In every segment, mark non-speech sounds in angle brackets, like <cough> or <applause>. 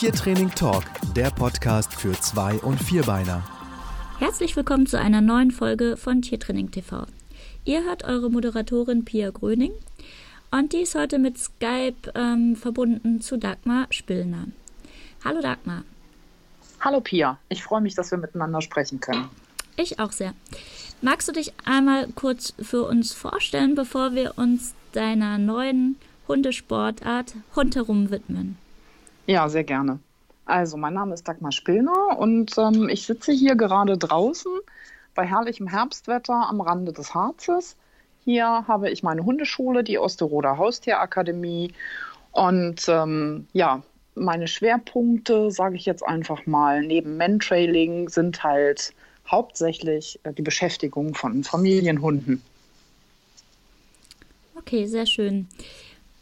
Tiertraining Talk, der Podcast für Zwei- und Vierbeiner. Herzlich willkommen zu einer neuen Folge von Tiertraining TV. Ihr hört eure Moderatorin Pia Gröning und die ist heute mit Skype ähm, verbunden zu Dagmar Spillner. Hallo Dagmar. Hallo Pia, ich freue mich, dass wir miteinander sprechen können. Ich auch sehr. Magst du dich einmal kurz für uns vorstellen, bevor wir uns deiner neuen Hundesportart Rundherum widmen? Ja, sehr gerne. Also, mein Name ist Dagmar Spillner und ähm, ich sitze hier gerade draußen bei herrlichem Herbstwetter am Rande des Harzes. Hier habe ich meine Hundeschule, die Osterroder Haustierakademie. Und ähm, ja, meine Schwerpunkte, sage ich jetzt einfach mal, neben Mantrailing sind halt hauptsächlich äh, die Beschäftigung von Familienhunden. Okay, sehr schön.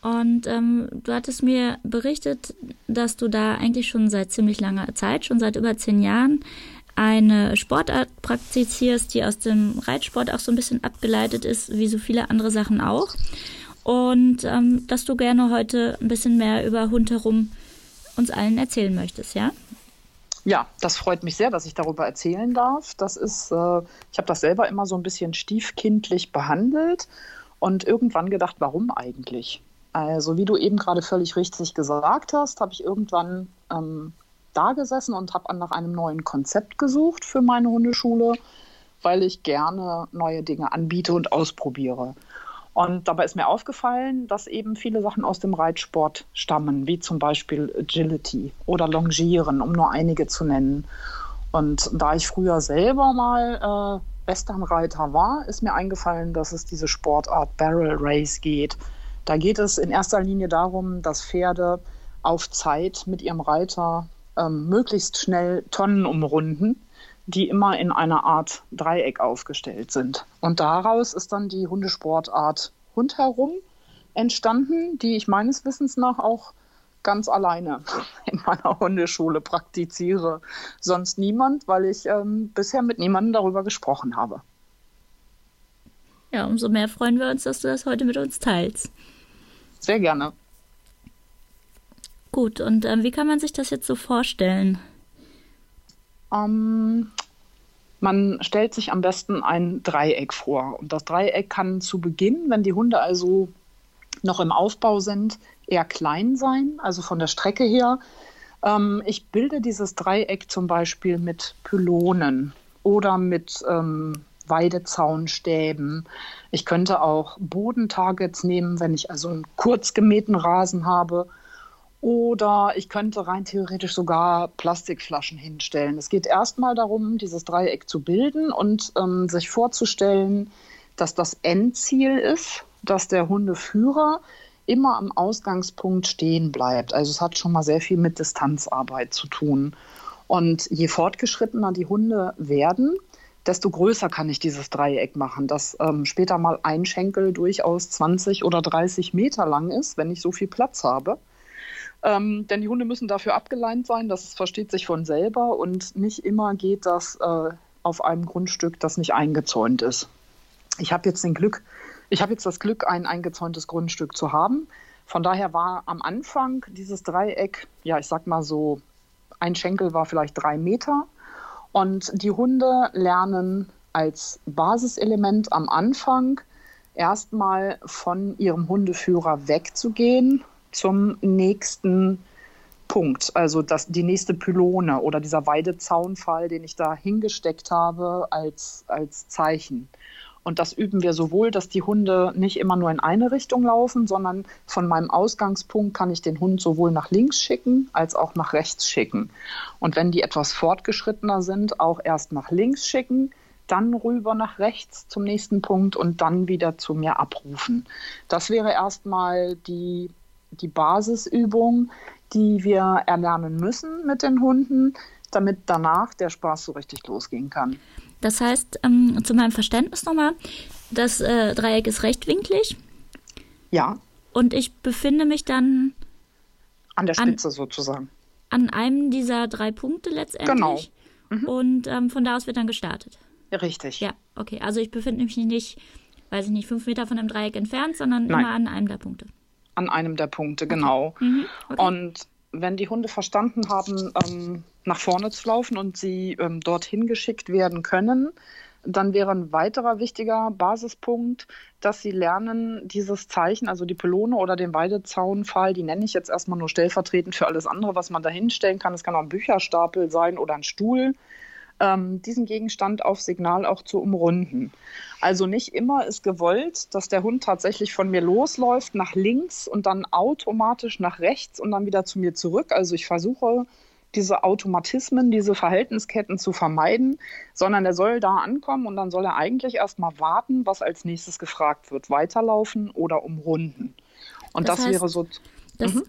Und ähm, du hattest mir berichtet, dass du da eigentlich schon seit ziemlich langer Zeit, schon seit über zehn Jahren, eine Sportart praktizierst, die aus dem Reitsport auch so ein bisschen abgeleitet ist, wie so viele andere Sachen auch. Und ähm, dass du gerne heute ein bisschen mehr über Hund herum uns allen erzählen möchtest, ja? Ja, das freut mich sehr, dass ich darüber erzählen darf. Das ist, äh, ich habe das selber immer so ein bisschen stiefkindlich behandelt und irgendwann gedacht, warum eigentlich? Also, wie du eben gerade völlig richtig gesagt hast, habe ich irgendwann ähm, da gesessen und habe nach einem neuen Konzept gesucht für meine Hundeschule, weil ich gerne neue Dinge anbiete und ausprobiere. Und dabei ist mir aufgefallen, dass eben viele Sachen aus dem Reitsport stammen, wie zum Beispiel Agility oder Longieren, um nur einige zu nennen. Und da ich früher selber mal äh, Westernreiter war, ist mir eingefallen, dass es diese Sportart Barrel Race geht. Da geht es in erster Linie darum, dass Pferde auf Zeit mit ihrem Reiter ähm, möglichst schnell Tonnen umrunden die immer in einer Art Dreieck aufgestellt sind. Und daraus ist dann die Hundesportart Hund herum entstanden, die ich meines Wissens nach auch ganz alleine <laughs> in meiner Hundeschule praktiziere. Sonst niemand, weil ich ähm, bisher mit niemandem darüber gesprochen habe. Ja, umso mehr freuen wir uns, dass du das heute mit uns teilst. Sehr gerne. Gut, und ähm, wie kann man sich das jetzt so vorstellen? Ähm, man stellt sich am besten ein Dreieck vor. Und das Dreieck kann zu Beginn, wenn die Hunde also noch im Aufbau sind, eher klein sein, also von der Strecke her. Ähm, ich bilde dieses Dreieck zum Beispiel mit Pylonen oder mit ähm, Weidezaunstäben. Ich könnte auch Bodentargets nehmen, wenn ich also einen kurz gemähten Rasen habe oder ich könnte rein theoretisch sogar Plastikflaschen hinstellen. Es geht erstmal darum, dieses Dreieck zu bilden und ähm, sich vorzustellen, dass das Endziel ist, dass der Hundeführer immer am Ausgangspunkt stehen bleibt. Also es hat schon mal sehr viel mit Distanzarbeit zu tun. Und je fortgeschrittener die Hunde werden, desto größer kann ich dieses Dreieck machen, dass ähm, später mal ein Schenkel durchaus 20 oder 30 Meter lang ist, wenn ich so viel Platz habe. Ähm, denn die Hunde müssen dafür abgeleint sein, das versteht sich von selber und nicht immer geht das äh, auf einem Grundstück, das nicht eingezäunt ist. Ich habe jetzt den ich habe jetzt das Glück, ein eingezäuntes Grundstück zu haben. Von daher war am Anfang dieses Dreieck, ja, ich sag mal so, ein Schenkel war vielleicht drei Meter. Und die Hunde lernen als Basiselement am Anfang erstmal von ihrem Hundeführer wegzugehen zum nächsten Punkt, also das, die nächste Pylone oder dieser Weidezaunfall, den ich da hingesteckt habe als, als Zeichen. Und das üben wir sowohl, dass die Hunde nicht immer nur in eine Richtung laufen, sondern von meinem Ausgangspunkt kann ich den Hund sowohl nach links schicken als auch nach rechts schicken. Und wenn die etwas fortgeschrittener sind, auch erst nach links schicken, dann rüber nach rechts zum nächsten Punkt und dann wieder zu mir abrufen. Das wäre erstmal die die Basisübung, die wir erlernen müssen mit den Hunden, damit danach der Spaß so richtig losgehen kann. Das heißt, ähm, zu meinem Verständnis nochmal, das äh, Dreieck ist rechtwinklig. Ja. Und ich befinde mich dann an der Spitze an, sozusagen. An einem dieser drei Punkte letztendlich. Genau. Mhm. Und ähm, von da aus wird dann gestartet. Richtig. Ja, okay. Also ich befinde mich nicht, weiß ich nicht, fünf Meter von dem Dreieck entfernt, sondern Nein. immer an einem der Punkte an einem der Punkte, genau. Mhm. Okay. Und wenn die Hunde verstanden haben, ähm, nach vorne zu laufen und sie ähm, dorthin geschickt werden können, dann wäre ein weiterer wichtiger Basispunkt, dass sie lernen, dieses Zeichen, also die Pylone oder den Weidezaunpfahl, die nenne ich jetzt erstmal nur stellvertretend für alles andere, was man da hinstellen kann. Es kann auch ein Bücherstapel sein oder ein Stuhl ähm, diesen Gegenstand auf Signal auch zu umrunden. Also nicht immer ist gewollt, dass der Hund tatsächlich von mir losläuft nach links und dann automatisch nach rechts und dann wieder zu mir zurück. Also ich versuche diese Automatismen, diese Verhältnisketten zu vermeiden, sondern er soll da ankommen und dann soll er eigentlich erstmal warten, was als nächstes gefragt wird. Weiterlaufen oder umrunden. Und das, das heißt, wäre so. Das, mhm.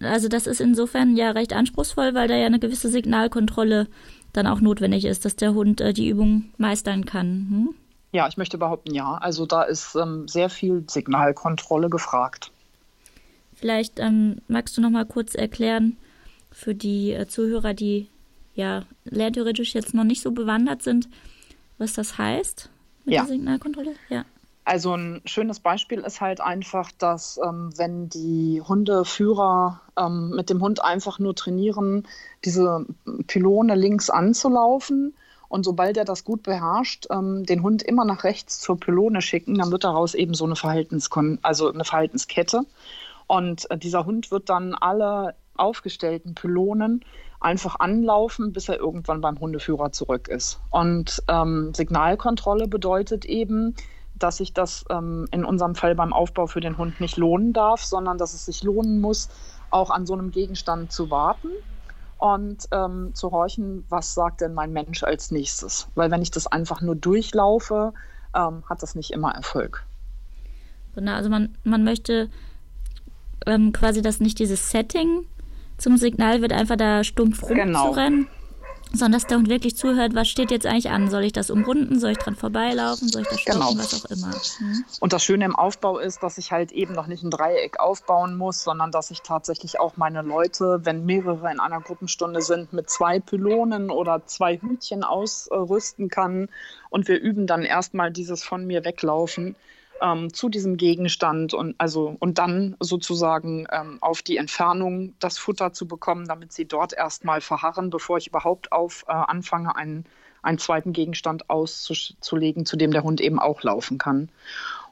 Also das ist insofern ja recht anspruchsvoll, weil da ja eine gewisse Signalkontrolle dann auch notwendig ist, dass der Hund äh, die Übung meistern kann. Hm? Ja, ich möchte behaupten, ja. Also da ist ähm, sehr viel Signalkontrolle gefragt. Vielleicht ähm, magst du noch mal kurz erklären für die äh, Zuhörer, die ja lerntheoretisch jetzt noch nicht so bewandert sind, was das heißt mit ja. der Signalkontrolle? Ja. Also ein schönes Beispiel ist halt einfach, dass ähm, wenn die Hundeführer ähm, mit dem Hund einfach nur trainieren, diese Pylone links anzulaufen und sobald er das gut beherrscht, ähm, den Hund immer nach rechts zur Pylone schicken, dann wird daraus eben so eine, Verhaltenskon also eine Verhaltenskette. Und äh, dieser Hund wird dann alle aufgestellten Pylonen einfach anlaufen, bis er irgendwann beim Hundeführer zurück ist. Und ähm, Signalkontrolle bedeutet eben, dass sich das ähm, in unserem Fall beim Aufbau für den Hund nicht lohnen darf, sondern dass es sich lohnen muss, auch an so einem Gegenstand zu warten und ähm, zu horchen, was sagt denn mein Mensch als nächstes. Weil wenn ich das einfach nur durchlaufe, ähm, hat das nicht immer Erfolg. Genau, also man, man möchte ähm, quasi, dass nicht dieses Setting zum Signal wird, einfach da stumpf rumzurennen. Genau sondern dass der Hund wirklich zuhört, was steht jetzt eigentlich an? Soll ich das umrunden? Soll ich dran vorbeilaufen? Soll ich das stoppen? Genau. Was auch immer. Hm? Und das Schöne im Aufbau ist, dass ich halt eben noch nicht ein Dreieck aufbauen muss, sondern dass ich tatsächlich auch meine Leute, wenn mehrere in einer Gruppenstunde sind, mit zwei Pylonen oder zwei Hütchen ausrüsten kann. Und wir üben dann erstmal dieses von mir weglaufen ähm, zu diesem Gegenstand und also und dann sozusagen ähm, auf die Entfernung das Futter zu bekommen, damit sie dort erstmal verharren, bevor ich überhaupt auf äh, anfange, einen, einen zweiten Gegenstand auszulegen, zu dem der Hund eben auch laufen kann.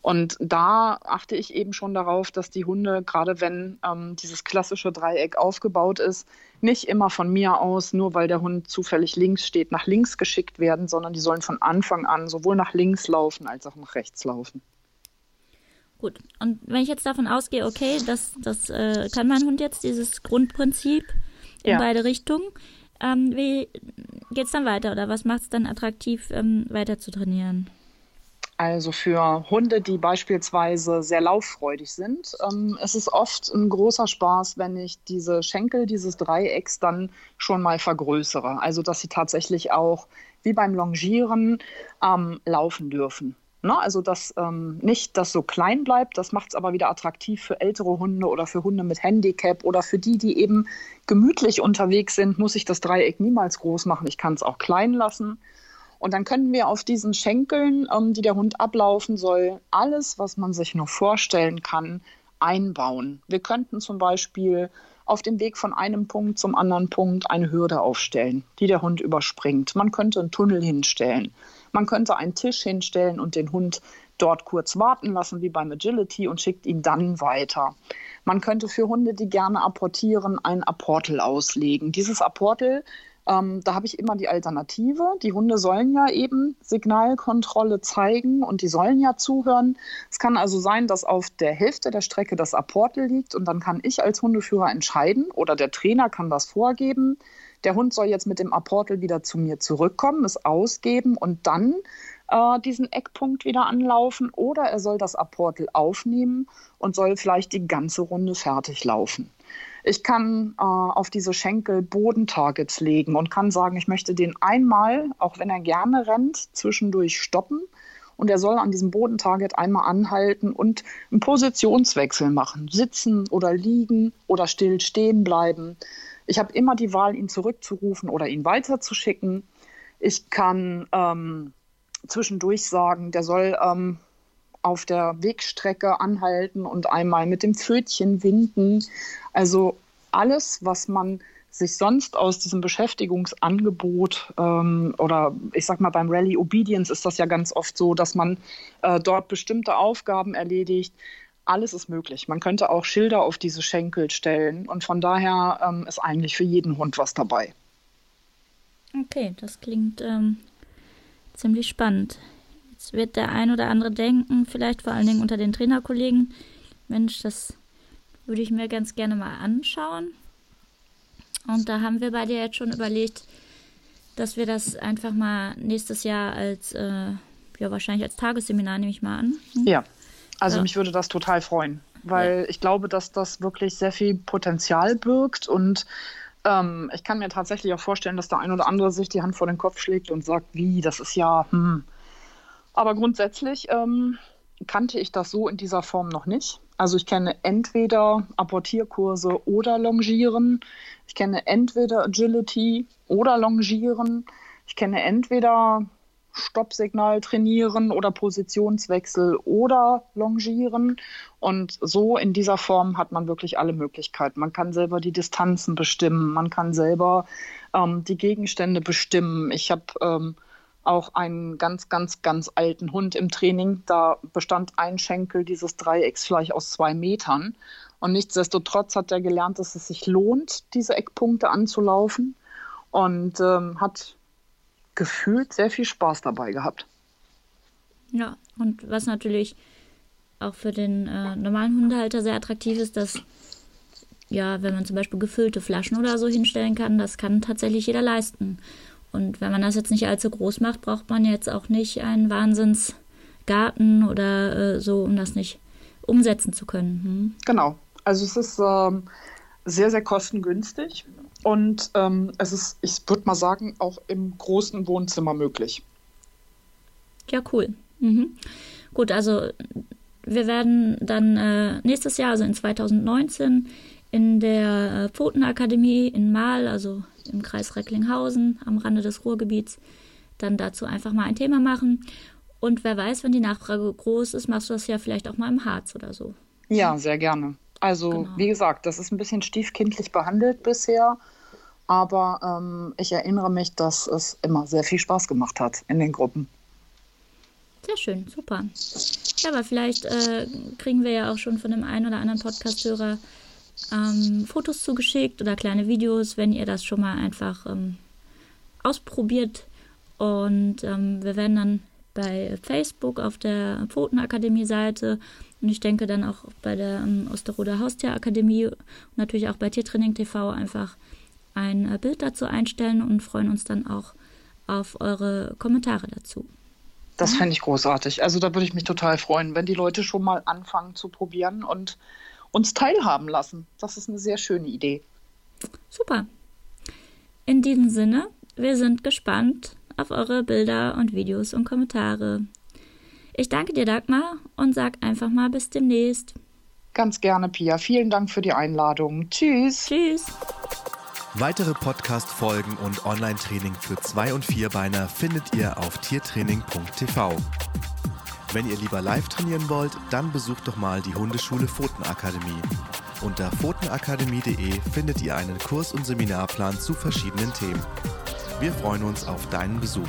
Und da achte ich eben schon darauf, dass die Hunde, gerade wenn ähm, dieses klassische Dreieck aufgebaut ist, nicht immer von mir aus, nur weil der Hund zufällig links steht, nach links geschickt werden, sondern die sollen von Anfang an sowohl nach links laufen als auch nach rechts laufen. Gut, und wenn ich jetzt davon ausgehe, okay, das, das äh, kann mein Hund jetzt, dieses Grundprinzip in ja. beide Richtungen, ähm, wie geht es dann weiter oder was macht es dann attraktiv, ähm, weiter zu trainieren? Also für Hunde, die beispielsweise sehr lauffreudig sind, ähm, es ist oft ein großer Spaß, wenn ich diese Schenkel dieses Dreiecks dann schon mal vergrößere. Also dass sie tatsächlich auch wie beim Longieren ähm, laufen dürfen. Ne? Also, dass ähm, nicht das so klein bleibt, das macht es aber wieder attraktiv für ältere Hunde oder für Hunde mit Handicap oder für die, die eben gemütlich unterwegs sind, muss ich das Dreieck niemals groß machen. Ich kann es auch klein lassen. Und dann können wir auf diesen Schenkeln, ähm, die der Hund ablaufen soll, alles, was man sich nur vorstellen kann, einbauen. Wir könnten zum Beispiel auf dem Weg von einem Punkt zum anderen Punkt eine Hürde aufstellen, die der Hund überspringt. Man könnte einen Tunnel hinstellen. Man könnte einen Tisch hinstellen und den Hund dort kurz warten lassen, wie beim Agility, und schickt ihn dann weiter. Man könnte für Hunde, die gerne apportieren, ein Apportel auslegen. Dieses Apportel ähm, da habe ich immer die Alternative. Die Hunde sollen ja eben Signalkontrolle zeigen und die sollen ja zuhören. Es kann also sein, dass auf der Hälfte der Strecke das Apportel liegt und dann kann ich als Hundeführer entscheiden oder der Trainer kann das vorgeben der Hund soll jetzt mit dem Apportel wieder zu mir zurückkommen, es ausgeben und dann äh, diesen Eckpunkt wieder anlaufen oder er soll das Apportel aufnehmen und soll vielleicht die ganze Runde fertig laufen. Ich kann äh, auf diese Schenkel Bodentargets legen und kann sagen, ich möchte den einmal, auch wenn er gerne rennt, zwischendurch stoppen. Und er soll an diesem Bodentarget einmal anhalten und einen Positionswechsel machen. Sitzen oder liegen oder still stehen bleiben. Ich habe immer die Wahl, ihn zurückzurufen oder ihn weiterzuschicken. Ich kann ähm, zwischendurch sagen, der soll ähm, auf der Wegstrecke anhalten und einmal mit dem Pfötchen winden. Also alles, was man sich sonst aus diesem Beschäftigungsangebot ähm, oder ich sag mal beim Rally Obedience ist das ja ganz oft so, dass man äh, dort bestimmte Aufgaben erledigt. Alles ist möglich. Man könnte auch Schilder auf diese Schenkel stellen und von daher ähm, ist eigentlich für jeden Hund was dabei. Okay, das klingt ähm, ziemlich spannend. Jetzt wird der ein oder andere denken, vielleicht vor allen Dingen unter den Trainerkollegen, Mensch, das würde ich mir ganz gerne mal anschauen. Und da haben wir bei dir jetzt schon überlegt, dass wir das einfach mal nächstes Jahr als, äh, ja, wahrscheinlich als Tagesseminar, nehme ich mal an. Hm? Ja, also ja. mich würde das total freuen, weil ja. ich glaube, dass das wirklich sehr viel Potenzial birgt und ähm, ich kann mir tatsächlich auch vorstellen, dass der ein oder andere sich die Hand vor den Kopf schlägt und sagt, wie, das ist ja, hm. Aber grundsätzlich ähm, kannte ich das so in dieser Form noch nicht. Also ich kenne entweder Apportierkurse oder Longieren. Ich kenne entweder Agility oder Longieren. Ich kenne entweder Stoppsignal trainieren oder Positionswechsel oder Longieren. Und so in dieser Form hat man wirklich alle Möglichkeiten. Man kann selber die Distanzen bestimmen, man kann selber ähm, die Gegenstände bestimmen. Ich habe ähm, auch einen ganz, ganz, ganz alten Hund im Training. Da bestand ein Schenkel dieses Dreiecks vielleicht aus zwei Metern. Und nichtsdestotrotz hat er gelernt, dass es sich lohnt, diese Eckpunkte anzulaufen und ähm, hat gefühlt sehr viel Spaß dabei gehabt. Ja, und was natürlich auch für den äh, normalen Hundehalter sehr attraktiv ist, dass ja, wenn man zum Beispiel gefüllte Flaschen oder so hinstellen kann, das kann tatsächlich jeder leisten. Und wenn man das jetzt nicht allzu groß macht, braucht man jetzt auch nicht einen Wahnsinnsgarten oder äh, so, um das nicht umsetzen zu können. Hm? Genau. Also es ist ähm, sehr, sehr kostengünstig und ähm, es ist, ich würde mal sagen, auch im großen Wohnzimmer möglich. Ja, cool. Mhm. Gut, also wir werden dann äh, nächstes Jahr, also in 2019, in der äh, Pfotenakademie in Mahl, also im Kreis Recklinghausen am Rande des Ruhrgebiets dann dazu einfach mal ein Thema machen. Und wer weiß, wenn die Nachfrage groß ist, machst du das ja vielleicht auch mal im Harz oder so. Ja, sehr gerne. Also, genau. wie gesagt, das ist ein bisschen stiefkindlich behandelt bisher. Aber ähm, ich erinnere mich, dass es immer sehr viel Spaß gemacht hat in den Gruppen. Sehr schön, super. Ja, aber vielleicht äh, kriegen wir ja auch schon von dem einen oder anderen Podcast-Hörer ähm, Fotos zugeschickt oder kleine Videos, wenn ihr das schon mal einfach ähm, ausprobiert. Und ähm, wir werden dann bei Facebook auf der Pfotenakademie-Seite und ich denke dann auch bei der ähm, Osterroder Haustierakademie und natürlich auch bei Tiertraining TV einfach ein äh, Bild dazu einstellen und freuen uns dann auch auf eure Kommentare dazu. Das fände ich großartig. Also da würde ich mich total freuen, wenn die Leute schon mal anfangen zu probieren und uns teilhaben lassen. Das ist eine sehr schöne Idee. Super. In diesem Sinne, wir sind gespannt auf eure Bilder und Videos und Kommentare. Ich danke dir, Dagmar, und sag einfach mal bis demnächst. Ganz gerne, Pia. Vielen Dank für die Einladung. Tschüss. Tschüss. Weitere Podcast-Folgen und Online-Training für Zwei- und Vierbeiner findet ihr auf tiertraining.tv. Wenn ihr lieber live trainieren wollt, dann besucht doch mal die Hundeschule Pfotenakademie. Unter pfotenakademie.de findet ihr einen Kurs- und Seminarplan zu verschiedenen Themen. Wir freuen uns auf deinen Besuch.